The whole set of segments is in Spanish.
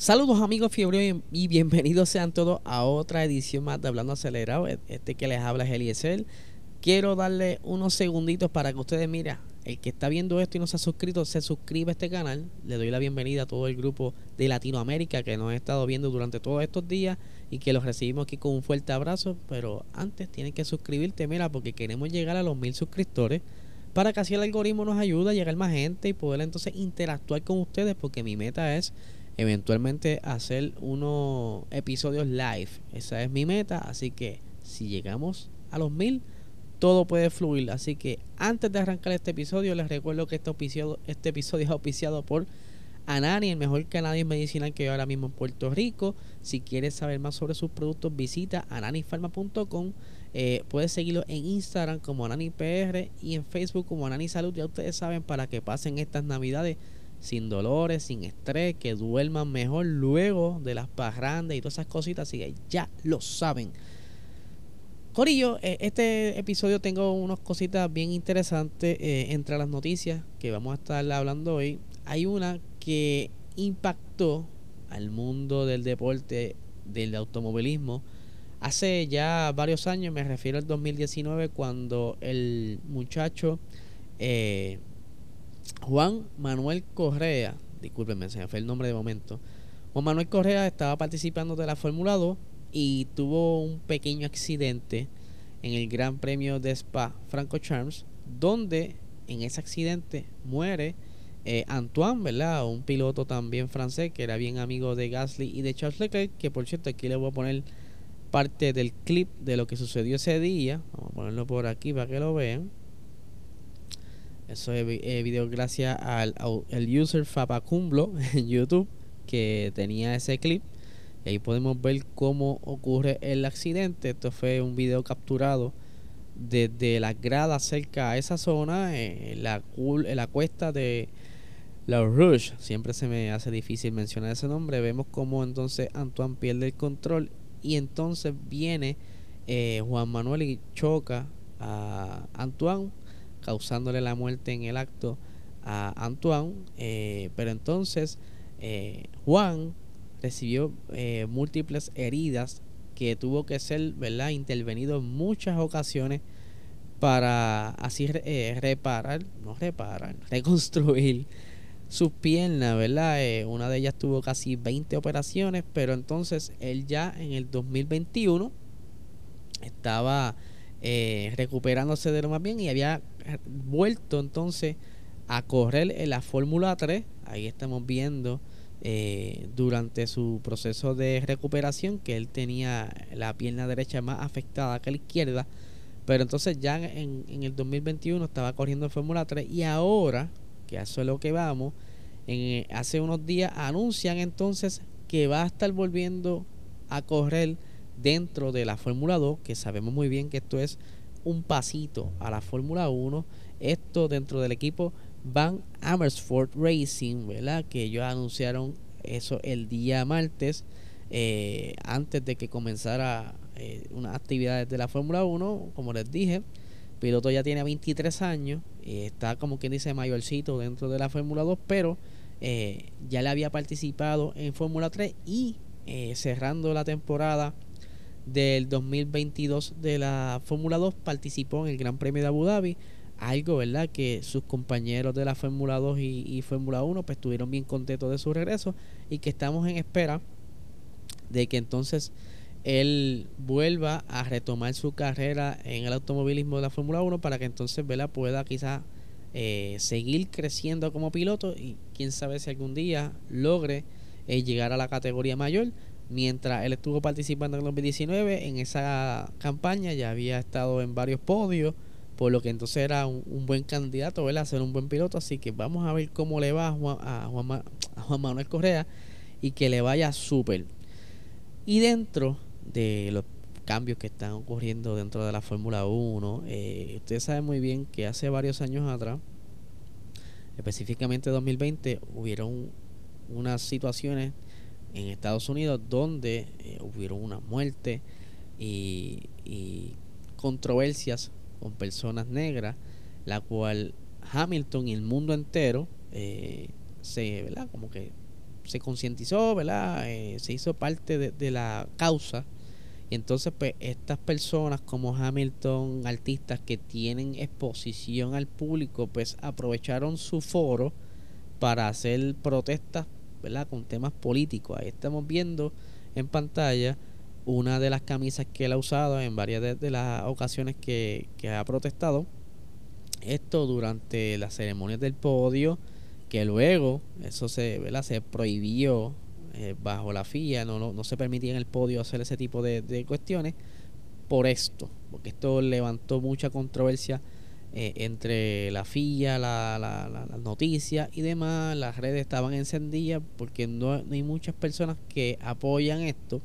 Saludos amigos fiebre y bienvenidos sean todos a otra edición más de Hablando Acelerado. E-, este que les habla es Eliezer. Quiero darle unos segunditos para que ustedes miren, el que está viendo esto y no se ha suscrito, se suscribe a este canal. Le doy la bienvenida a todo el grupo de Latinoamérica que nos ha estado viendo durante todos estos días y que los recibimos aquí con un fuerte abrazo. Pero antes tienen que suscribirte, mira, porque queremos llegar a los mil suscriptores para que así el algoritmo nos ayude a llegar más gente y poder entonces interactuar con ustedes porque mi meta es eventualmente hacer unos episodios live. Esa es mi meta. Así que si llegamos a los mil, todo puede fluir. Así que antes de arrancar este episodio, les recuerdo que este episodio, este episodio es auspiciado por Anani, el mejor canal medicinal que ahora mismo en Puerto Rico. Si quieres saber más sobre sus productos, visita ananifarma.com. Eh, puedes seguirlo en Instagram como AnaniPR y en Facebook como Anani Salud. Ya ustedes saben para que pasen estas navidades sin dolores, sin estrés, que duerman mejor luego de las parrandas y todas esas cositas, así que ya lo saben. Corillo, eh, este episodio tengo unas cositas bien interesantes eh, entre las noticias que vamos a estar hablando hoy. Hay una que impactó al mundo del deporte, del automovilismo. Hace ya varios años, me refiero al 2019, cuando el muchacho eh, Juan Manuel Correa, discúlpenme, se me fue el nombre de momento. Juan Manuel Correa estaba participando de la Fórmula 2 y tuvo un pequeño accidente en el Gran Premio de Spa Franco Charms, donde en ese accidente muere eh, Antoine, ¿verdad? Un piloto también francés que era bien amigo de Gasly y de Charles Leclerc, que por cierto aquí le voy a poner parte del clip de lo que sucedió ese día. Vamos a ponerlo por aquí para que lo vean. Eso es eh, video gracias al, el user Fapacumblo en YouTube que tenía ese clip. Y ahí podemos ver cómo ocurre el accidente. Esto fue un video capturado desde la grada cerca a esa zona, en la, en la cuesta de la Rouge. Siempre se me hace difícil mencionar ese nombre. Vemos cómo entonces Antoine pierde el control y entonces viene eh, Juan Manuel y choca a Antoine causándole la muerte en el acto a Antoine. Eh, pero entonces eh, Juan recibió eh, múltiples heridas que tuvo que ser ¿verdad? intervenido en muchas ocasiones para así reparar, no reparar, reconstruir sus piernas, ¿verdad? una de ellas tuvo casi 20 operaciones, pero entonces él ya en el 2021 estaba recuperándose de lo más bien y había vuelto entonces a correr en la Fórmula 3. Ahí estamos viendo eh, durante su proceso de recuperación que él tenía la pierna derecha más afectada que la izquierda. Pero entonces ya en, el 2021 estaba corriendo en Fórmula 3 y ahora, que eso es lo que vamos, en, hace unos días anuncian entonces que va a estar volviendo a correr dentro de la Fórmula 2, que sabemos muy bien que esto es un pasito a la Fórmula 1. Esto dentro del equipo Van Amersfoort Racing, ¿verdad? Que ellos anunciaron eso el día martes, eh, antes de que comenzara eh, unas actividades de la Fórmula 1. Como les dije, el piloto ya tiene 23 años, y está como quien dice mayorcito dentro de la Fórmula 2, pero eh, ya le había participado en Fórmula 3 y cerrando la temporada del 2022 de la Fórmula 2 participó en el Gran Premio de Abu Dhabi. Algo, ¿verdad? Que sus compañeros de la Fórmula 2 y, Fórmula 1 pues estuvieron bien contentos de su regreso y que estamos en espera de que entonces él vuelva a retomar su carrera en el automovilismo de la Fórmula 1 para que entonces ¿verdad? pueda quizás eh, seguir creciendo como piloto y quién sabe si algún día logre eh, llegar a la categoría mayor mientras él estuvo participando en el 2019, en esa campaña ya había estado en varios podios, por lo que entonces era un, buen candidato a ser un buen piloto. Así que vamos a ver cómo le va a Juan, Juan, Manuel Correa. y que le vaya súper. Y dentro de los cambios que están ocurriendo dentro de la Fórmula 1, eh, ustedes saben muy bien que hace varios años atrás, específicamente 2020, hubieron unas situaciones en Estados Unidos donde eh, hubieron una muerte y, controversias con personas negras, la cual Hamilton y el mundo entero eh, se, ¿verdad? Como que se concientizó, ¿verdad? Eh, se hizo parte de, de, la causa. Y entonces, pues, estas personas como Hamilton, artistas que tienen exposición al público, pues aprovecharon su foro para hacer protestas con temas políticos. Ahí estamos viendo en pantalla una de las camisas que él ha usado en varias de, las ocasiones que, ha protestado. Esto durante las ceremonias del podio, que luego eso se, se prohibió eh, bajo la FIA, no, no, se permitía en el podio hacer ese tipo de, de cuestiones por esto, porque esto levantó mucha controversia eh, entre la FIA, la, la, la, noticias y demás, las redes estaban encendidas porque no, hay muchas personas que apoyan esto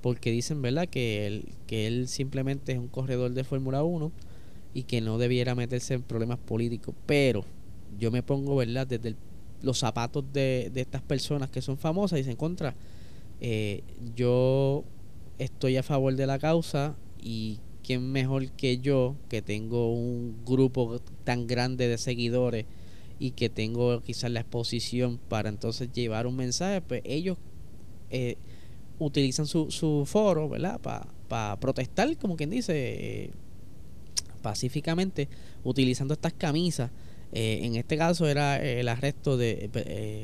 porque dicen, ¿verdad?, que él, que él simplemente es un corredor de Fórmula 1 y que no debiera meterse en problemas políticos. Pero yo me pongo, ¿verdad?, desde los zapatos de, de, estas personas que son famosas y se encuentra, eh, yo estoy a favor de la causa y quién mejor que yo, que tengo un grupo tan grande de seguidores y que tengo quizás la exposición para entonces llevar un mensaje, pues ellos eh, utilizan su, su foro, ¿verdad? Para protestar, como quien dice, eh, pacíficamente, utilizando estas camisas. Eh, en este caso era el arresto de,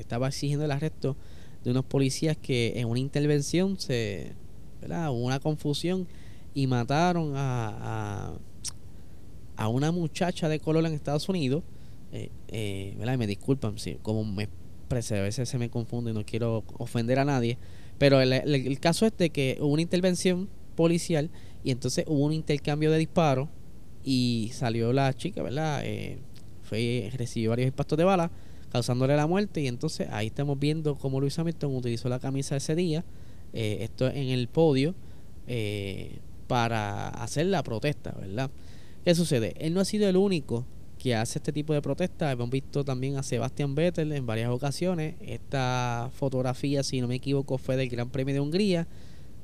estaba exigiendo el arresto de unos policías que en una intervención se, ¿verdad? Una confusión y mataron a, a, una muchacha de color en Estados Unidos. Eh, eh, me disculpan, si como me expresé, a veces se me confunde y no quiero ofender a nadie. Pero el, caso es de que hubo una intervención policial y entonces hubo un intercambio de disparos y salió la chica, ¿verdad? Eh, fue, recibió varios impactos de bala causándole la muerte y entonces ahí estamos viendo cómo Luis Hamilton utilizó la camisa ese día, eh, esto en el podio, eh, para hacer la protesta, ¿verdad? ¿Qué sucede? Él no ha sido el único que hace este tipo de protesta. Hemos visto también a Sebastian Vettel en varias ocasiones. Esta fotografía, si no me equivoco, fue del Gran Premio de Hungría,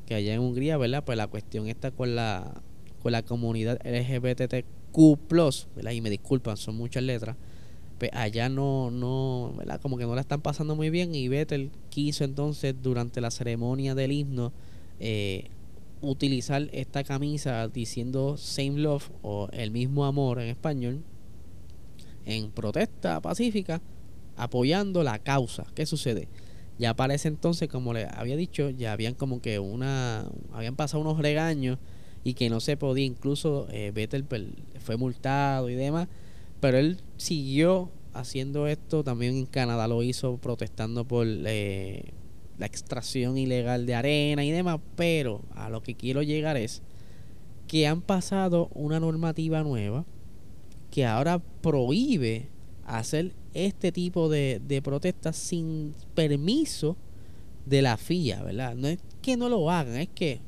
que allá en Hungría, ¿verdad? Pues la cuestión está con la con la comunidad LGBTQ+, ¿verdad? Y me disculpan, son muchas letras. Pues allá no, no, ¿verdad? Como que no la están pasando muy bien y Vettel quiso entonces durante la ceremonia del himno eh, utilizar esta camisa diciendo same love o el mismo amor en español en protesta pacífica apoyando la causa. ¿Qué sucede? Ya para ese entonces, como le había dicho, ya habían como que una habían pasado unos regaños y que no se podía, incluso eh, Vettel pues, fue multado y demás, pero él siguió haciendo esto, también en Canadá lo hizo protestando por eh, la extracción ilegal de arena y demás, pero a lo que quiero llegar es que han pasado una normativa nueva que ahora prohíbe hacer este tipo de, de protestas sin permiso de la FIA, ¿verdad? No es que no lo hagan, es que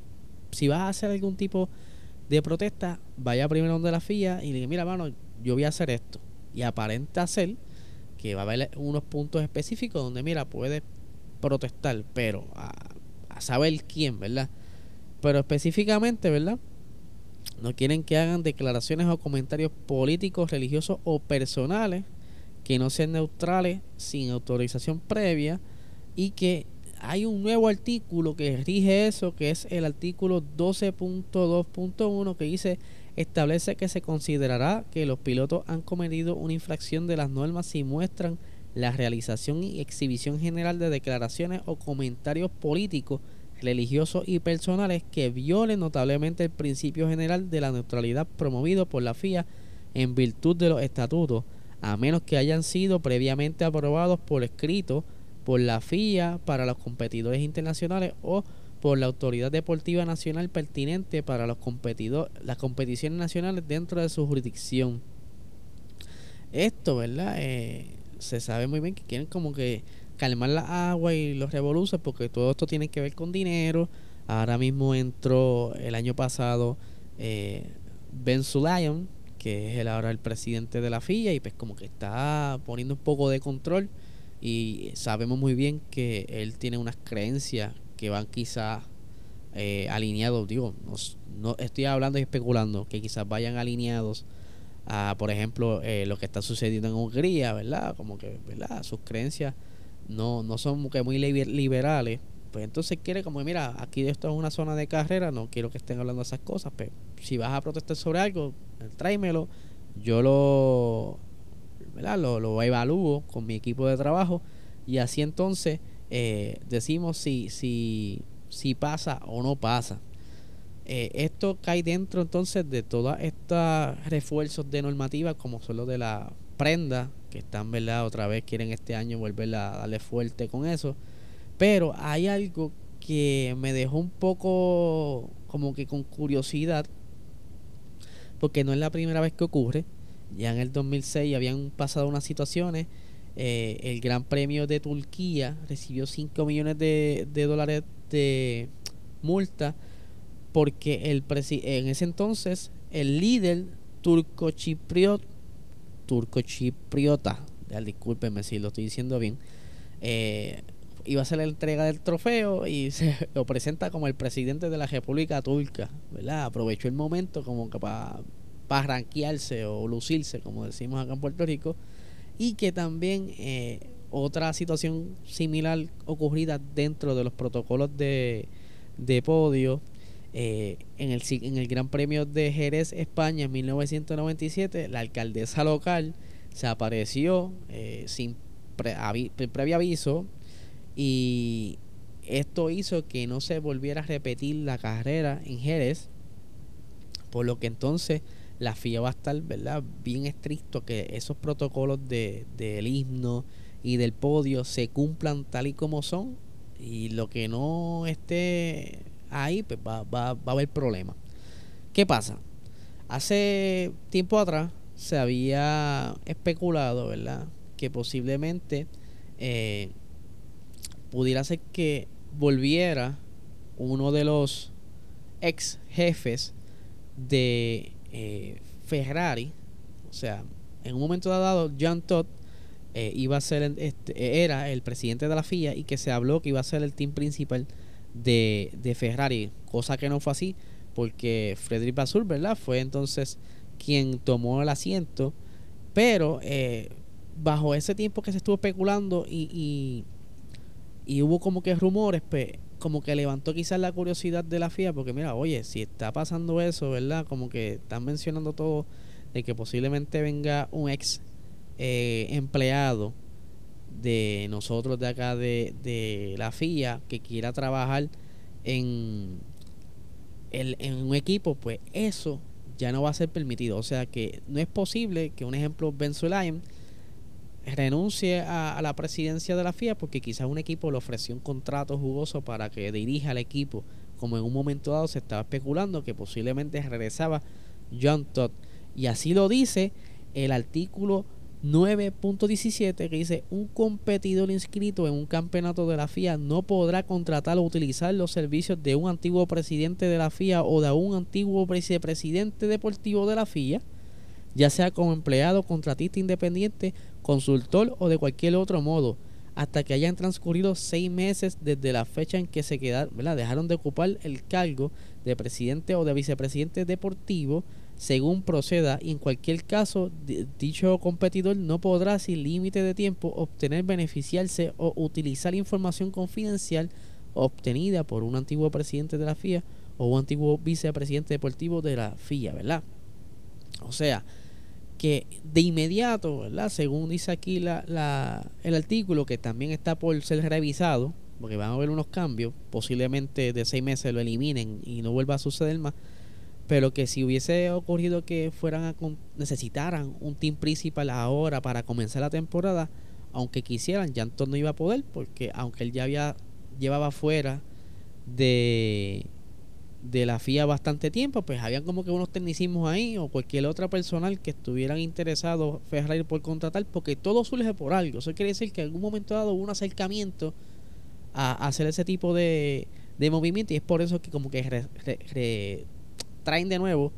si vas a hacer algún tipo de protesta, vaya primero donde la FIA y le diga, mira, mano, yo voy a hacer esto. Y aparenta hacer que va a haber unos puntos específicos donde, mira, puedes protestar, pero a, saber quién, ¿verdad? Pero específicamente, ¿verdad? No quieren que hagan declaraciones o comentarios políticos, religiosos o personales que no sean neutrales sin autorización previa y que hay un nuevo artículo que rige eso, que es el artículo 12.2.1 que dice establece que se considerará que los pilotos han cometido una infracción de las normas si muestran la realización y exhibición general de declaraciones o comentarios políticos, religiosos y personales que violen notablemente el principio general de la neutralidad promovido por la FIA en virtud de los estatutos, a menos que hayan sido previamente aprobados por escrito por la FIA para los competidores internacionales o por la Autoridad Deportiva Nacional pertinente para los competidores, las competiciones nacionales dentro de su jurisdicción. Esto, ¿verdad? Eh, se sabe muy bien que quieren como que calmar la agua y los revoluces, porque todo esto tiene que ver con dinero. Ahora mismo entró el año pasado eh, Ben Sulayem, que es el, ahora el presidente de la FIA, y pues como que está poniendo un poco de control. Y sabemos muy bien que él tiene unas creencias que van quizás eh, alineados, digo, no, estoy hablando y especulando, que quizás vayan alineados a, por ejemplo, eh, lo que está sucediendo en Hungría, ¿verdad? Como que, ¿verdad? Sus creencias no, no son muy liberales. Pues entonces quiere como, mira, aquí esto es una zona de carrera, no quiero que estén hablando de esas cosas, pero si vas a protestar sobre algo, tráemelo, yo lo, ¿verdad? Lo, lo evalúo con mi equipo de trabajo y así entonces eh, decimos si, si, si pasa o no pasa. Eh, esto cae dentro entonces de todos estos refuerzos de normativa como son los de la prenda que están verdad otra vez quieren este año volver a darle fuerte con eso. Pero hay algo que me dejó un poco como que con curiosidad porque no es la primera vez que ocurre. Ya en el 2006 habían pasado unas situaciones eh, el Gran Premio de Turquía recibió 5 millones de, de dólares de multa porque el en ese entonces el líder turco chipriota, turco chipriota, discúlpenme si lo estoy diciendo bien, eh, iba a hacer la entrega del trofeo y se lo presenta como el presidente de la República Turca, ¿verdad? Aprovechó el momento como que para para ranquearse o lucirse, como decimos acá en Puerto Rico, y que también eh, otra situación similar ocurrida dentro de los protocolos de, de podio eh, en, el, en el Gran Premio de Jerez, España, en 1997, la alcaldesa local se apareció eh, sin previo aviso y esto hizo que no se volviera a repetir la carrera en Jerez, por lo que entonces la FIA va a estar ¿verdad? bien estricto que esos protocolos de, del himno y del podio se cumplan tal y como son y lo que no esté ahí pues va, va, va a haber problemas. ¿Qué pasa? Hace tiempo atrás se había especulado, ¿verdad? Que posiblemente eh, pudiera ser que volviera uno de los ex jefes de eh, Ferrari, o sea, en un momento dado, John Todd eh, iba a ser, este, era el presidente de la FIA y que se habló que iba a ser el team principal de, de Ferrari, cosa que no fue así, porque Frederick Basur, ¿verdad? Fue entonces quien tomó el asiento, pero eh, bajo ese tiempo que se estuvo especulando y, y, y hubo como que rumores, pues como que levantó quizás la curiosidad de la FIA, porque mira, oye, si está pasando eso, ¿verdad? Como que están mencionando todo de que posiblemente venga un ex eh, empleado de nosotros de acá de, de la FIA que quiera trabajar en, el, en un equipo, pues eso ya no va a ser permitido. O sea que no es posible que un ejemplo Ben renuncie a, la presidencia de la FIA porque quizás un equipo le ofreció un contrato jugoso para que dirija al equipo, como en un momento dado se estaba especulando que posiblemente regresaba John Todd. Y así lo dice el artículo 9.17 que dice un competidor inscrito en un campeonato de la FIA no podrá contratar o utilizar los servicios de un antiguo presidente de la FIA o de un antiguo vicepresidente deportivo de la FIA, ya sea como empleado, contratista independiente consultor o de cualquier otro modo, hasta que hayan transcurrido seis meses desde la fecha en que se quedaron, dejaron de ocupar el cargo de presidente o de vicepresidente deportivo, según proceda, y en cualquier caso, dicho competidor no podrá sin límite de tiempo obtener, beneficiarse o utilizar información confidencial obtenida por un antiguo presidente de la FIA o un antiguo vicepresidente deportivo de la FIA, ¿verdad? O sea, que de inmediato, ¿verdad? Según dice aquí la, la, el artículo, que también está por ser revisado, porque van a haber unos cambios, posiblemente de seis meses lo eliminen y no vuelva a suceder más, pero que si hubiese ocurrido que fueran a necesitaran un team principal ahora para comenzar la temporada, aunque quisieran, ya entonces no iba a poder, porque aunque él ya había llevaba fuera de de la FIA bastante tiempo, pues habían como que unos tecnicismos ahí o cualquier otra personal que estuvieran interesados Ferrari por contratar, porque todo surge por algo. Eso quiere decir que en algún momento dado hubo un acercamiento a, hacer ese tipo de, de, movimiento y es por eso que como que traen de nuevo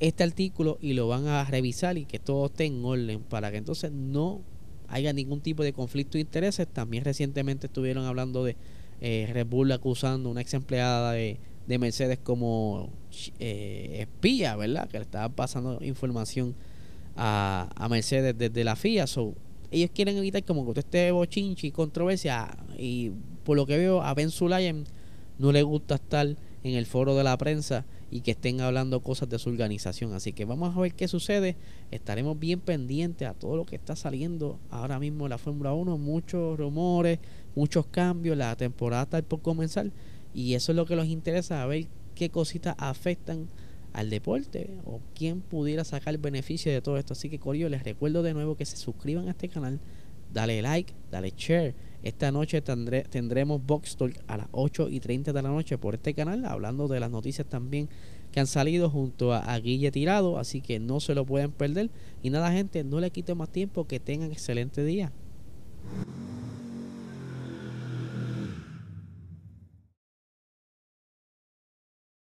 este artículo y lo van a revisar y que todo esté en orden para que entonces no haya ningún tipo de conflicto de intereses. También recientemente estuvieron hablando de eh, Red Bull acusando a una ex empleada de de Mercedes como eh, espía, ¿verdad? Que le estaban pasando información a, Mercedes desde la FIA. So, ellos quieren evitar como que usted esté bochinchi y controversia. Y por lo que veo, a Ben Sulayen no le gusta estar en el foro de la prensa y que estén hablando cosas de su organización. Así que vamos a ver qué sucede. Estaremos bien pendientes a todo lo que está saliendo ahora mismo en la Fórmula 1. Muchos rumores, muchos cambios. La temporada está por comenzar. Y eso es lo que nos interesa, ver qué cositas afectan al deporte o quién pudiera sacar beneficio de todo esto. Así que, Corio, les recuerdo de nuevo que se suscriban a este canal, dale like, dale share. Esta noche tendré, tendremos Box Talk a las 8 y 30 de la noche por este canal, hablando de las noticias también que han salido junto a, a Guille Tirado. Así que no se lo pueden perder. Y nada, gente, no le quito más tiempo. Que tengan excelente día.